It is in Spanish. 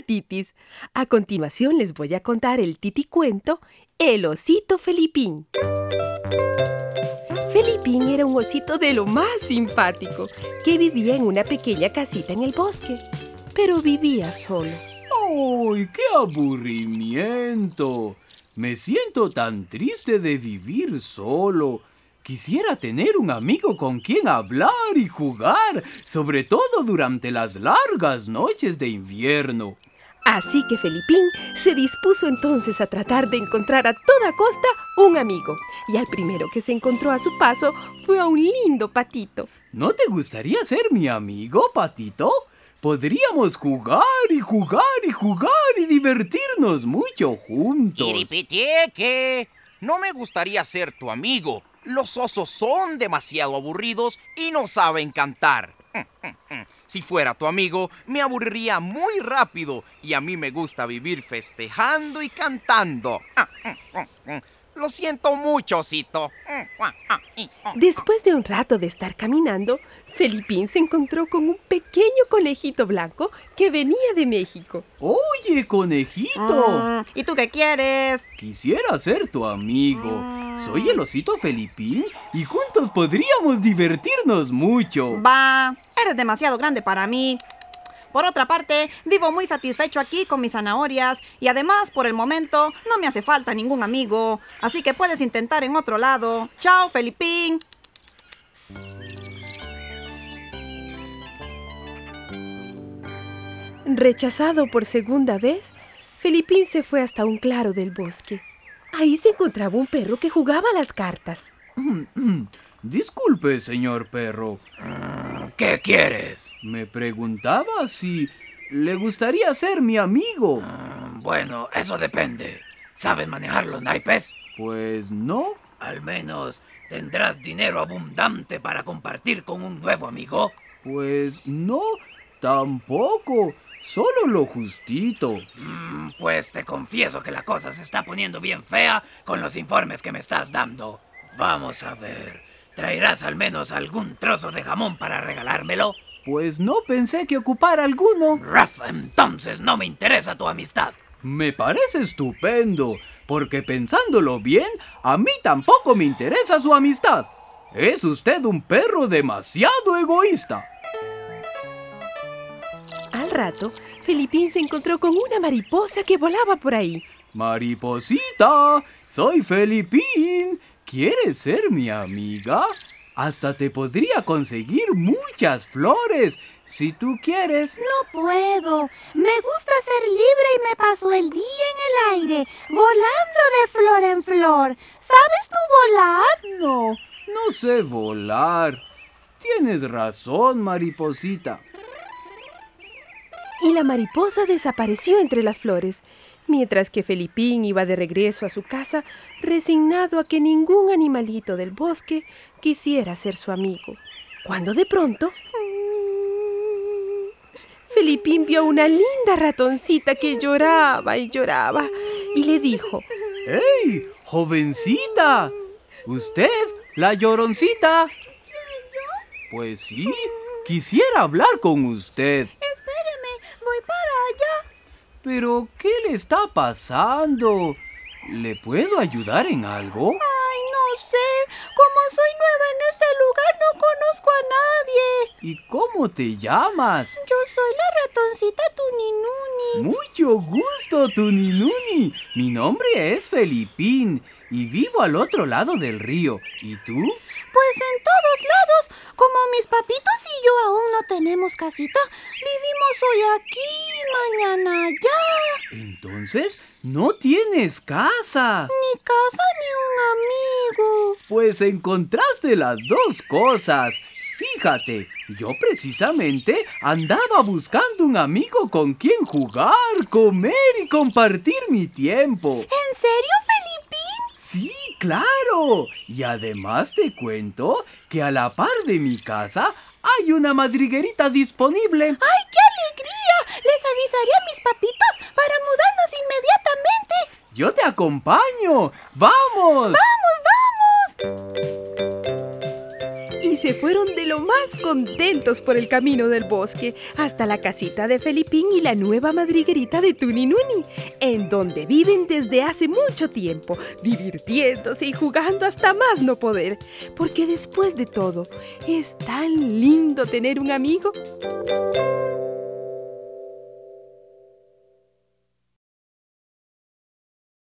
Titis. A continuación les voy a contar el titicuento El osito Felipín. Felipín era un osito de lo más simpático que vivía en una pequeña casita en el bosque, pero vivía solo. ¡Ay, qué aburrimiento! Me siento tan triste de vivir solo. Quisiera tener un amigo con quien hablar y jugar, sobre todo durante las largas noches de invierno. Así que Felipín se dispuso entonces a tratar de encontrar a toda costa un amigo. Y al primero que se encontró a su paso fue a un lindo patito. ¿No te gustaría ser mi amigo, patito? Podríamos jugar y jugar y jugar y divertirnos mucho juntos. que no me gustaría ser tu amigo. Los osos son demasiado aburridos y no saben cantar. Si fuera tu amigo, me aburriría muy rápido y a mí me gusta vivir festejando y cantando. Lo siento mucho, Osito. Después de un rato de estar caminando, Felipín se encontró con un pequeño conejito blanco que venía de México. Oye, conejito. Mm, ¿Y tú qué quieres? Quisiera ser tu amigo. Mm. Soy el osito Felipín y juntos podríamos divertirnos mucho. Va, eres demasiado grande para mí. Por otra parte, vivo muy satisfecho aquí con mis zanahorias y además, por el momento, no me hace falta ningún amigo. Así que puedes intentar en otro lado. Chao, Felipín. Rechazado por segunda vez, Felipín se fue hasta un claro del bosque. Ahí se encontraba un perro que jugaba a las cartas. Disculpe, señor perro. ¿Qué quieres? Me preguntaba si le gustaría ser mi amigo. Mm, bueno, eso depende. ¿Sabes manejar los naipes? Pues no. Al menos tendrás dinero abundante para compartir con un nuevo amigo. Pues no, tampoco. Solo lo justito. Mm, pues te confieso que la cosa se está poniendo bien fea con los informes que me estás dando. Vamos a ver. ¿Traerás al menos algún trozo de jamón para regalármelo? Pues no pensé que ocupara alguno. Rafa, entonces no me interesa tu amistad. Me parece estupendo, porque pensándolo bien, a mí tampoco me interesa su amistad. Es usted un perro demasiado egoísta. Rato, Felipín se encontró con una mariposa que volaba por ahí. Mariposita, soy Felipín ¿Quieres ser mi amiga? Hasta te podría conseguir muchas flores, si tú quieres. No puedo. Me gusta ser libre y me paso el día en el aire, volando de flor en flor. ¿Sabes tú volar? No, no sé volar. Tienes razón, mariposita. Y la mariposa desapareció entre las flores mientras que Felipín iba de regreso a su casa resignado a que ningún animalito del bosque quisiera ser su amigo. Cuando de pronto... Felipín vio a una linda ratoncita que lloraba y lloraba y le dijo, ¡Hey, jovencita! ¿Usted, la lloroncita? ¿Yo? Pues sí, quisiera hablar con usted. Pero, ¿qué le está pasando? ¿Le puedo ayudar en algo? Ay, no sé. Como soy nueva en este lugar, no conozco a nadie. ¿Y cómo te llamas? Yo soy la ratoncita Tuninuni. Mucho gusto, Tuninuni. Mi nombre es Felipín y vivo al otro lado del río. ¿Y tú? Pues en todos lados. Como mis papitos y yo aún no tenemos casita, vivimos hoy aquí, mañana allá. Entonces, no tienes casa. Ni casa ni un amigo. Pues encontraste las dos cosas. Fíjate, yo precisamente andaba buscando un amigo con quien jugar, comer y compartir mi tiempo. ¿En serio, Felipín? Sí, claro. Y además te cuento que a la par de mi casa hay una madriguerita disponible. ¡Ay, qué alegría! Les avisaré a mis papitos para mudarnos inmediatamente. Yo te acompaño. ¡Vamos! ¡Vamos, vamos! Se fueron de lo más contentos por el camino del bosque hasta la casita de Felipín y la nueva madriguerita de Tuninuni, en donde viven desde hace mucho tiempo, divirtiéndose y jugando hasta más no poder, porque después de todo, es tan lindo tener un amigo.